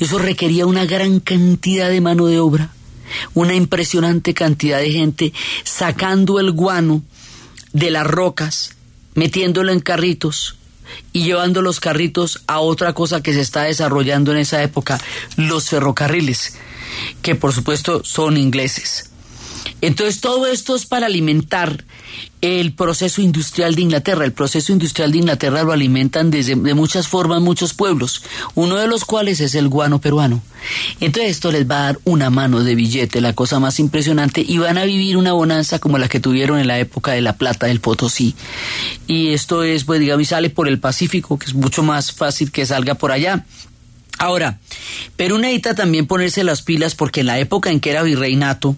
Eso requería una gran cantidad de mano de obra una impresionante cantidad de gente sacando el guano de las rocas, metiéndolo en carritos y llevando los carritos a otra cosa que se está desarrollando en esa época, los ferrocarriles, que por supuesto son ingleses. Entonces todo esto es para alimentar el proceso industrial de Inglaterra. El proceso industrial de Inglaterra lo alimentan desde, de muchas formas muchos pueblos, uno de los cuales es el guano peruano. Entonces esto les va a dar una mano de billete, la cosa más impresionante, y van a vivir una bonanza como la que tuvieron en la época de la plata del Potosí. Y esto es, pues digamos, sale por el Pacífico, que es mucho más fácil que salga por allá. Ahora, Perú necesita también ponerse las pilas porque en la época en que era virreinato,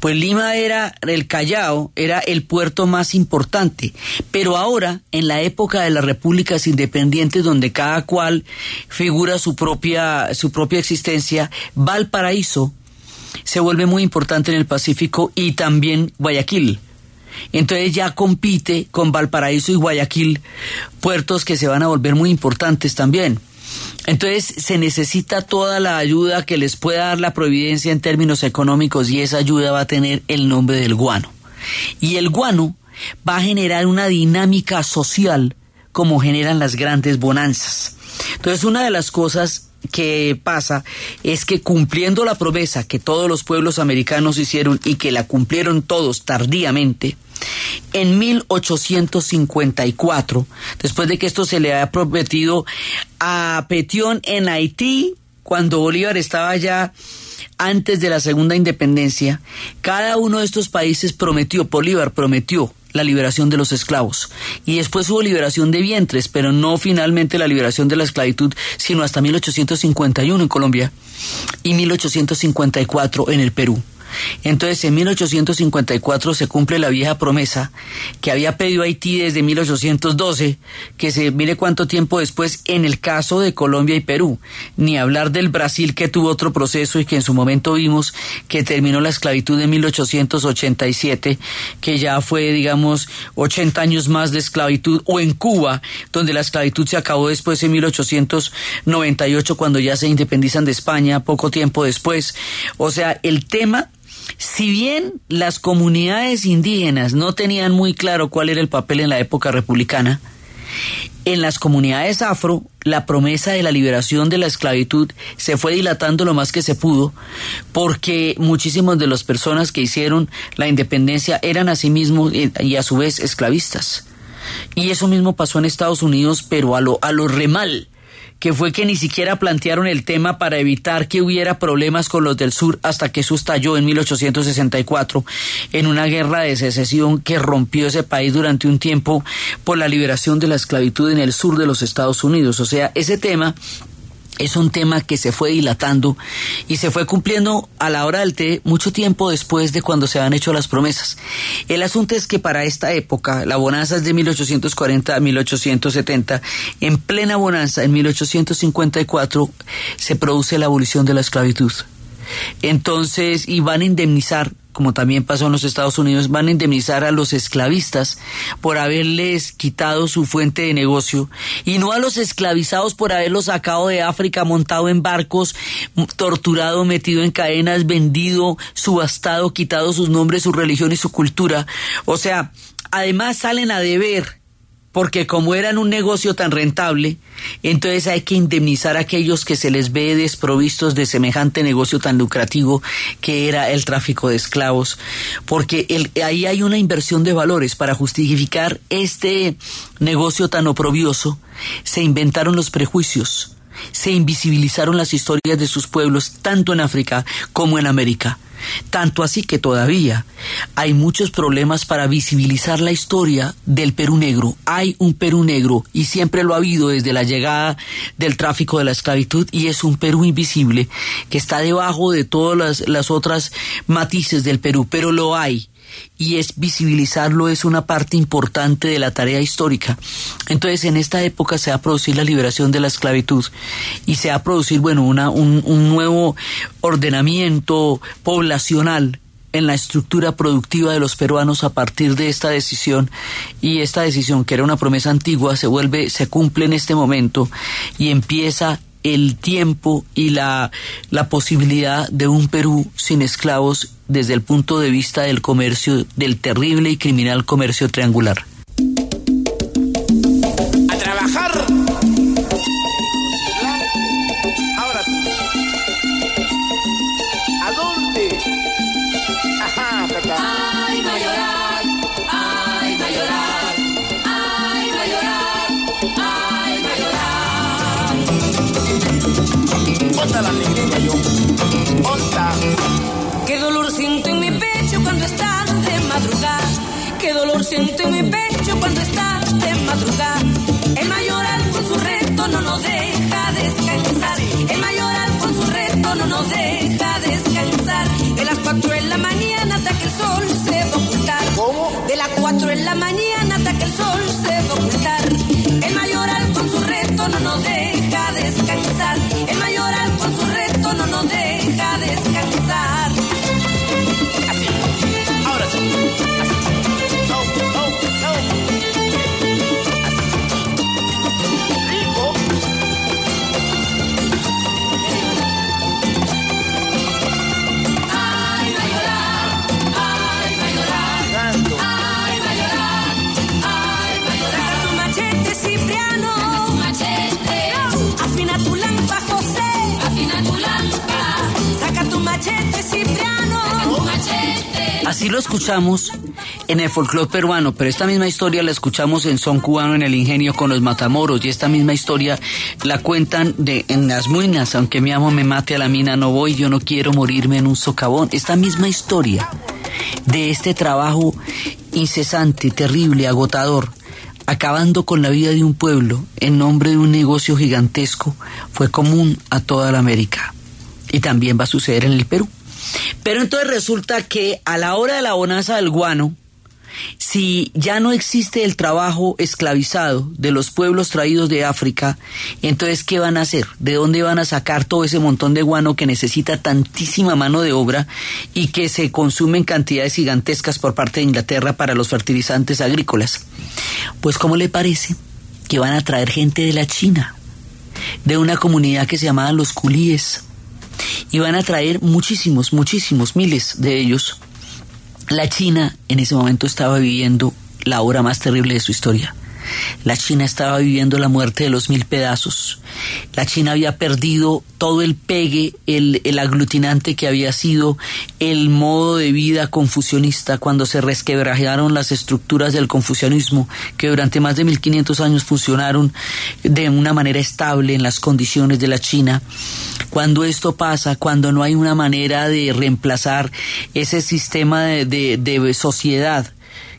pues Lima era el Callao, era el puerto más importante. Pero ahora, en la época de las repúblicas independientes, donde cada cual figura su propia, su propia existencia, Valparaíso se vuelve muy importante en el Pacífico y también Guayaquil. Entonces ya compite con Valparaíso y Guayaquil, puertos que se van a volver muy importantes también. Entonces se necesita toda la ayuda que les pueda dar la providencia en términos económicos y esa ayuda va a tener el nombre del guano. Y el guano va a generar una dinámica social como generan las grandes bonanzas. Entonces una de las cosas que pasa es que cumpliendo la promesa que todos los pueblos americanos hicieron y que la cumplieron todos tardíamente, en 1854, después de que esto se le había prometido a Petión en Haití, cuando Bolívar estaba ya antes de la segunda independencia, cada uno de estos países prometió, Bolívar prometió la liberación de los esclavos. Y después hubo liberación de vientres, pero no finalmente la liberación de la esclavitud, sino hasta 1851 en Colombia y 1854 en el Perú. Entonces, en 1854 se cumple la vieja promesa que había pedido Haití desde 1812, que se mire cuánto tiempo después en el caso de Colombia y Perú, ni hablar del Brasil que tuvo otro proceso y que en su momento vimos que terminó la esclavitud en 1887, que ya fue, digamos, 80 años más de esclavitud, o en Cuba, donde la esclavitud se acabó después en 1898, cuando ya se independizan de España, poco tiempo después. O sea, el tema si bien las comunidades indígenas no tenían muy claro cuál era el papel en la época republicana, en las comunidades afro, la promesa de la liberación de la esclavitud se fue dilatando lo más que se pudo, porque muchísimas de las personas que hicieron la independencia eran asimismo y a su vez esclavistas. Y eso mismo pasó en Estados Unidos, pero a lo, a lo remal que fue que ni siquiera plantearon el tema para evitar que hubiera problemas con los del sur hasta que eso estalló en 1864 en una guerra de secesión que rompió ese país durante un tiempo por la liberación de la esclavitud en el sur de los Estados Unidos. O sea, ese tema es un tema que se fue dilatando y se fue cumpliendo a la hora del té mucho tiempo después de cuando se han hecho las promesas. El asunto es que para esta época, la bonanza es de 1840 a 1870, en plena bonanza, en 1854, se produce la abolición de la esclavitud. Entonces, y van a indemnizar como también pasó en los Estados Unidos, van a indemnizar a los esclavistas por haberles quitado su fuente de negocio y no a los esclavizados por haberlos sacado de África, montado en barcos, torturado, metido en cadenas, vendido, subastado, quitado sus nombres, su religión y su cultura. O sea, además salen a deber porque como eran un negocio tan rentable, entonces hay que indemnizar a aquellos que se les ve desprovistos de semejante negocio tan lucrativo que era el tráfico de esclavos, porque ahí hay una inversión de valores para justificar este negocio tan oprobioso, se inventaron los prejuicios, se invisibilizaron las historias de sus pueblos tanto en África como en América. Tanto así que todavía hay muchos problemas para visibilizar la historia del Perú negro. Hay un Perú negro y siempre lo ha habido desde la llegada del tráfico de la esclavitud y es un Perú invisible que está debajo de todas las, otras matices del Perú, pero lo hay y es visibilizarlo es una parte importante de la tarea histórica. Entonces, en esta época se va a producir la liberación de la esclavitud y se va a producir, bueno, una, un, un nuevo ordenamiento poblacional en la estructura productiva de los peruanos a partir de esta decisión y esta decisión que era una promesa antigua se vuelve se cumple en este momento y empieza el tiempo y la, la posibilidad de un Perú sin esclavos desde el punto de vista del comercio, del terrible y criminal comercio triangular.
A trabajar.
Siento en mi pecho cuando estás de madrugada. El mayoral con su reto no nos deja descansar. El mayoral con su reto no nos deja descansar. De las 4 de la mañana hasta que el sol se va a ocultar. De las 4 de la mañana
escuchamos en el folclore peruano, pero esta misma historia la escuchamos en son cubano en el ingenio con los matamoros y esta misma historia la cuentan de en las muinas, aunque mi amo me mate a la mina no voy, yo no quiero morirme en un socavón. Esta misma historia de este trabajo incesante, terrible, agotador, acabando con la vida de un pueblo en nombre de un negocio gigantesco, fue común a toda la América. Y también va a suceder en el Perú. Pero entonces resulta que a la hora de la bonanza del guano, si ya no existe el trabajo esclavizado de los pueblos traídos de África, entonces ¿qué van a hacer? ¿De dónde van a sacar todo ese montón de guano que necesita tantísima mano de obra y que se consume en cantidades gigantescas por parte de Inglaterra para los fertilizantes agrícolas? Pues ¿cómo le parece que van a traer gente de la China, de una comunidad que se llamaba los culíes? Y van a traer muchísimos, muchísimos, miles de ellos. La China en ese momento estaba viviendo la hora más terrible de su historia. La China estaba viviendo la muerte de los mil pedazos. La China había perdido todo el pegue, el, aglutinante que había sido el modo de vida confucionista cuando se resquebrajaron las estructuras del confucianismo que durante más de 1500 años funcionaron de una manera estable en las condiciones de la China. Cuando esto pasa, cuando no hay una manera de reemplazar ese sistema de sociedad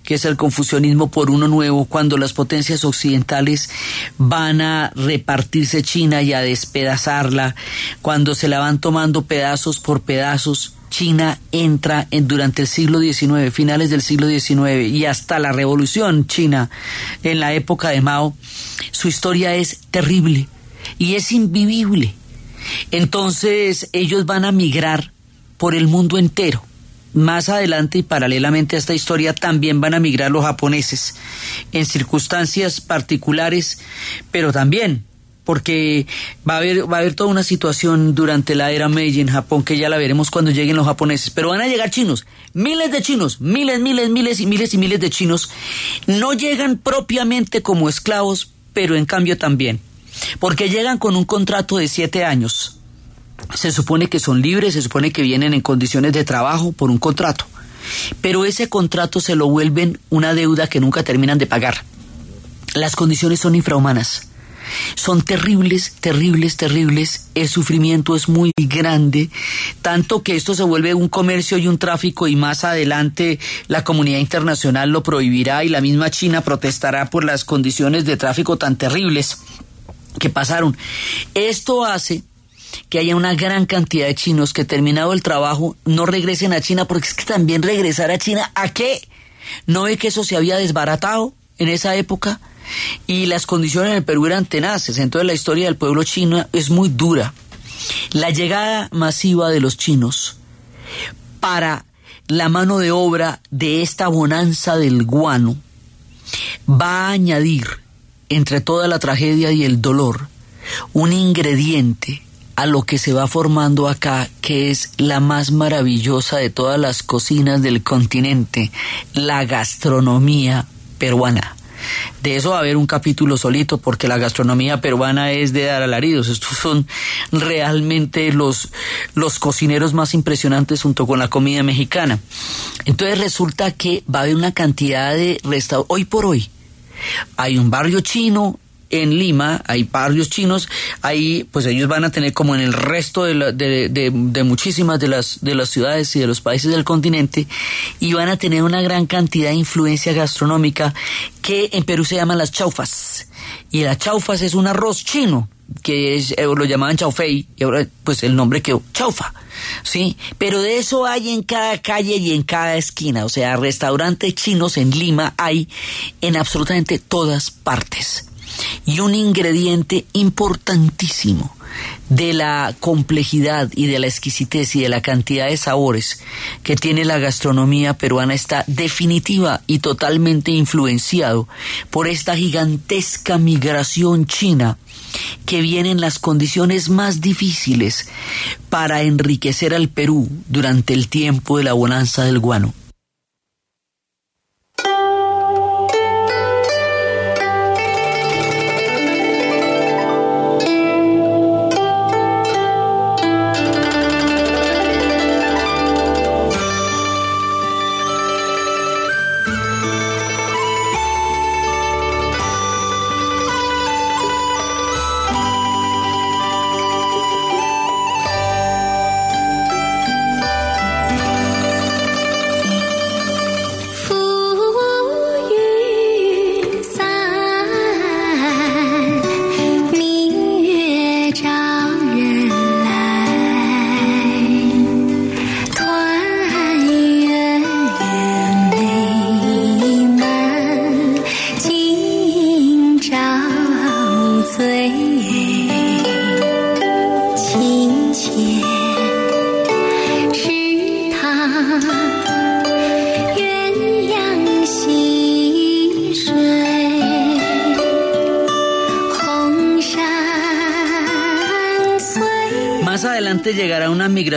que es el confucianismo por uno nuevo, cuando las potencias occidentales van a repartirse China y a despedazarla, cuando se la van tomando pedazos por pedazos, China entra en, durante el siglo XIX, finales del siglo XIX y hasta la revolución china en la época de Mao, su historia es terrible y es invivible. Entonces ellos van a migrar por el mundo entero más adelante y paralelamente a esta historia también van a migrar los japoneses en circunstancias particulares, pero también porque va a haber va a haber toda una situación durante la era Meiji en Japón que ya la veremos cuando lleguen los japoneses, pero van a llegar chinos, miles de chinos, miles, miles, miles y miles y miles de chinos. No llegan propiamente como esclavos, pero en cambio también, porque llegan con un contrato de siete años se supone que son libres, se supone que vienen en condiciones de trabajo por un contrato, pero ese contrato se lo vuelven una deuda que nunca terminan de pagar. Las condiciones son infrahumanas. Son terribles, terribles, terribles. El sufrimiento es muy grande, tanto que esto se vuelve un comercio y un tráfico y más adelante la comunidad internacional lo prohibirá y la misma China protestará por las condiciones de tráfico tan terribles que pasaron. Esto hace que haya una gran cantidad de chinos que terminado el trabajo no regresen a China, porque es que también regresar a China, ¿a qué? ¿No ve que eso se había desbaratado en esa época? Y las condiciones en el Perú eran tenaces, entonces la historia del pueblo chino es muy dura. La llegada masiva de los chinos para la mano de obra de esta bonanza del guano va a añadir entre toda la tragedia y el dolor un ingrediente a lo que se va formando acá, que es la más maravillosa de todas las cocinas del continente, la gastronomía peruana. De eso va a haber un capítulo solito porque la gastronomía peruana es de dar alaridos. Estos son realmente los, los cocineros más impresionantes junto con la comida mexicana. Entonces resulta que va a haber una cantidad de restaurantes. Hoy por hoy hay un barrio chino en Lima hay barrios chinos, ahí pues ellos van a tener como en el resto de, de, muchísimas de las, de las ciudades y de los países del continente y van a tener una gran cantidad de influencia gastronómica que en Perú se llaman las chaufas. Y las chaufas es un arroz chino que es, eh, lo llamaban chaufei y ahora pues el nombre quedó chaufa. Sí, pero de eso hay en cada calle y en cada esquina, o sea, restaurantes chinos en Lima hay en absolutamente todas partes y un ingrediente importantísimo de la complejidad y de la exquisitez y de la cantidad de sabores que tiene la gastronomía peruana está definitiva y totalmente influenciado por esta gigantesca migración china que viene en las condiciones más difíciles para enriquecer al Perú durante el tiempo de la bonanza del guano.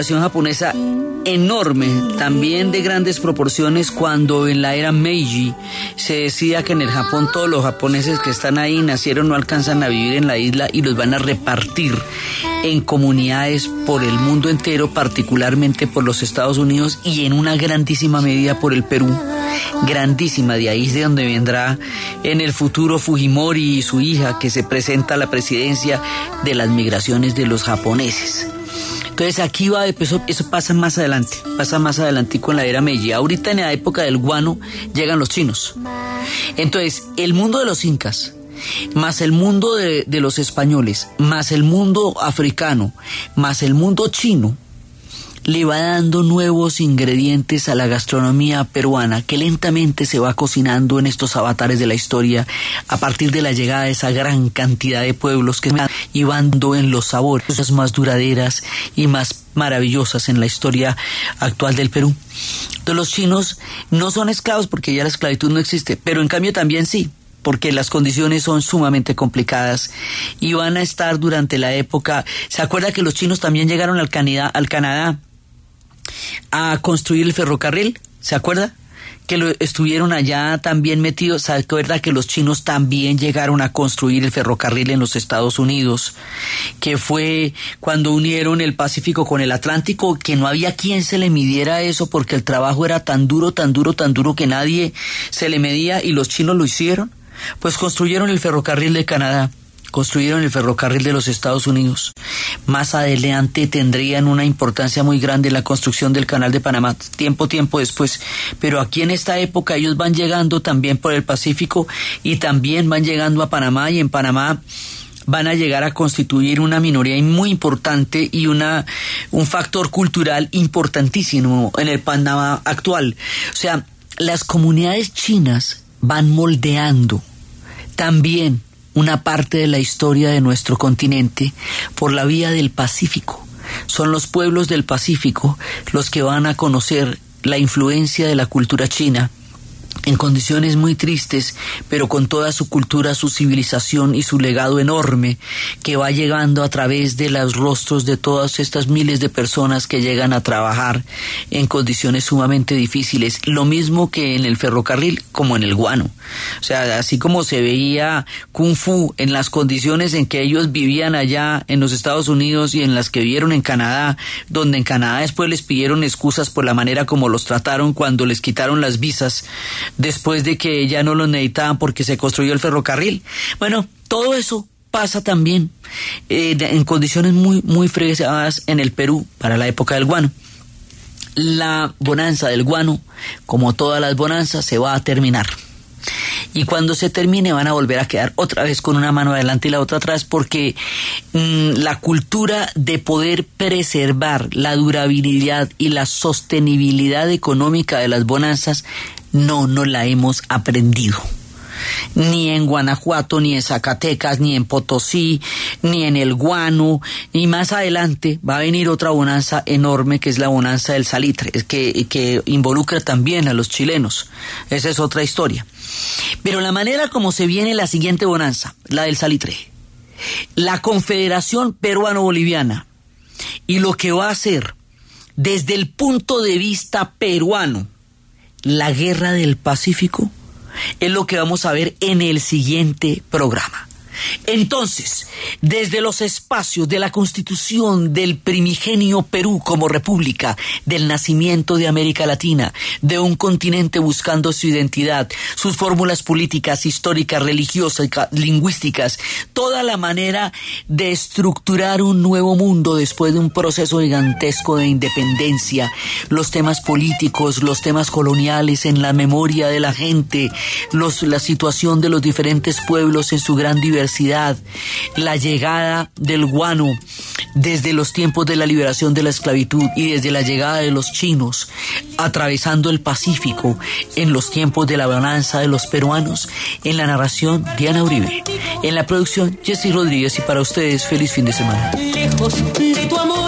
Japonesa enorme, también de grandes proporciones, cuando en la era Meiji se decía que en el Japón todos los japoneses que están ahí nacieron no alcanzan a vivir en la isla y los van a repartir en comunidades por el mundo entero, particularmente por los Estados Unidos y en una grandísima medida por el Perú. Grandísima, de ahí es de donde vendrá en el futuro Fujimori y su hija que se presenta a la presidencia de las migraciones de los japoneses. Entonces aquí va, eso, pasa más adelante, pasa más adelante con la era Meiji. Ahorita en la época del guano llegan los chinos. Entonces, el mundo de los incas, más el mundo de los españoles, más el mundo africano, más el mundo chino, le va dando nuevos ingredientes a la gastronomía peruana que lentamente se va cocinando en estos avatares de la historia a partir de la llegada de esa gran cantidad de pueblos que van llevando en los sabores más duraderas y más maravillosas en la historia actual del Perú. Entonces los chinos no son esclavos porque ya la esclavitud no existe, pero en cambio también sí, porque las condiciones son sumamente complicadas y van a estar durante la época. ¿Se acuerda que los chinos también llegaron al Canadá, al Canadá a construir el ferrocarril? ¿Se acuerda? que estuvieron allá también metidos. ¿Se acuerda que los chinos también llegaron a construir el ferrocarril en los Estados Unidos? Que fue cuando unieron el Pacífico con el Atlántico, que no había quien se le midiera eso porque el trabajo era tan duro, tan duro, tan duro que nadie se le medía y los chinos lo hicieron. Pues construyeron el ferrocarril de Canadá construyeron el ferrocarril de los Estados Unidos. Más adelante tendrían una importancia muy grande la construcción del canal de Panamá, tiempo, tiempo después. Pero aquí en esta época ellos van llegando también por el Pacífico y también van llegando a Panamá y en Panamá van a llegar a constituir una minoría muy importante y una, un factor cultural importantísimo en el Panamá actual. O sea, las comunidades chinas van moldeando también una parte de la historia de nuestro continente por la vía del Pacífico. Son los pueblos del Pacífico los que van a conocer la influencia de la cultura china en condiciones muy tristes, pero con toda su cultura, su civilización y su legado enorme que va llegando a través de los rostros de todas estas miles de personas que llegan a trabajar en condiciones sumamente difíciles, lo mismo que en el ferrocarril como en el guano. O sea, así como se veía Kung Fu en las condiciones en que ellos vivían allá en los Estados Unidos y en las que vivieron en Canadá, donde en Canadá después les pidieron excusas por la manera como los trataron cuando les quitaron las visas después de que ya no lo necesitaban porque se construyó el ferrocarril. Bueno, todo eso pasa también eh, en condiciones muy, muy fregadas en el Perú para la época del guano. La bonanza del guano, como todas las bonanzas, se va a terminar. Y cuando se termine van a volver a quedar otra vez con una mano adelante y la otra atrás porque mm, la cultura de poder preservar la durabilidad y la sostenibilidad económica de las bonanzas no, no la hemos aprendido. Ni en Guanajuato, ni en Zacatecas, ni en Potosí, ni en el Guano, y más adelante va a venir otra bonanza enorme que es la bonanza del salitre, que, que involucra también a los chilenos. Esa es otra historia. Pero la manera como se viene la siguiente bonanza, la del salitre, la Confederación Peruano-Boliviana, y lo que va a hacer desde el punto de vista peruano, la guerra del Pacífico es lo que vamos a ver en el siguiente programa. Entonces, desde los espacios de la constitución del primigenio Perú como república, del nacimiento de América Latina, de un continente buscando su identidad, sus fórmulas políticas, históricas, religiosas, lingüísticas, toda la manera de estructurar un nuevo mundo después de un proceso gigantesco de independencia, los temas políticos, los temas coloniales en la memoria de la gente, la situación de los diferentes pueblos en su gran diversidad, la llegada del guano desde los tiempos de la liberación de la esclavitud y desde la llegada de los chinos, atravesando el Pacífico en los tiempos de la bonanza de los peruanos, en la narración Diana Uribe, en la producción Jesse Rodríguez y para ustedes feliz fin de semana.
Lejos de tu amor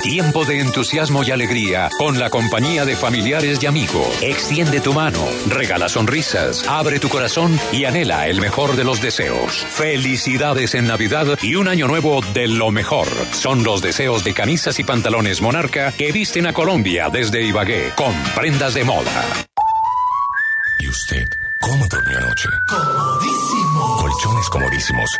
tiempo de entusiasmo y alegría con la compañía de familiares y amigos. Extiende tu mano, regala sonrisas, abre tu corazón y anhela el mejor de los deseos. Felicidades en Navidad y un año nuevo de lo mejor. Son los deseos de camisas y pantalones Monarca que visten a Colombia desde Ibagué con prendas de moda.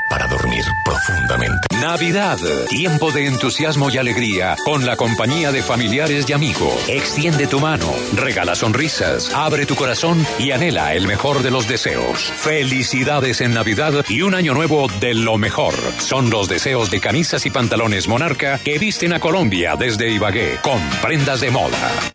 Para dormir profundamente.
Navidad, tiempo de entusiasmo y alegría con la compañía de familiares y amigos. Extiende tu mano, regala sonrisas, abre tu corazón y anhela el mejor de los deseos. Felicidades en Navidad y un año nuevo de lo mejor. Son los deseos de camisas y pantalones Monarca que visten a Colombia desde Ibagué con prendas de moda.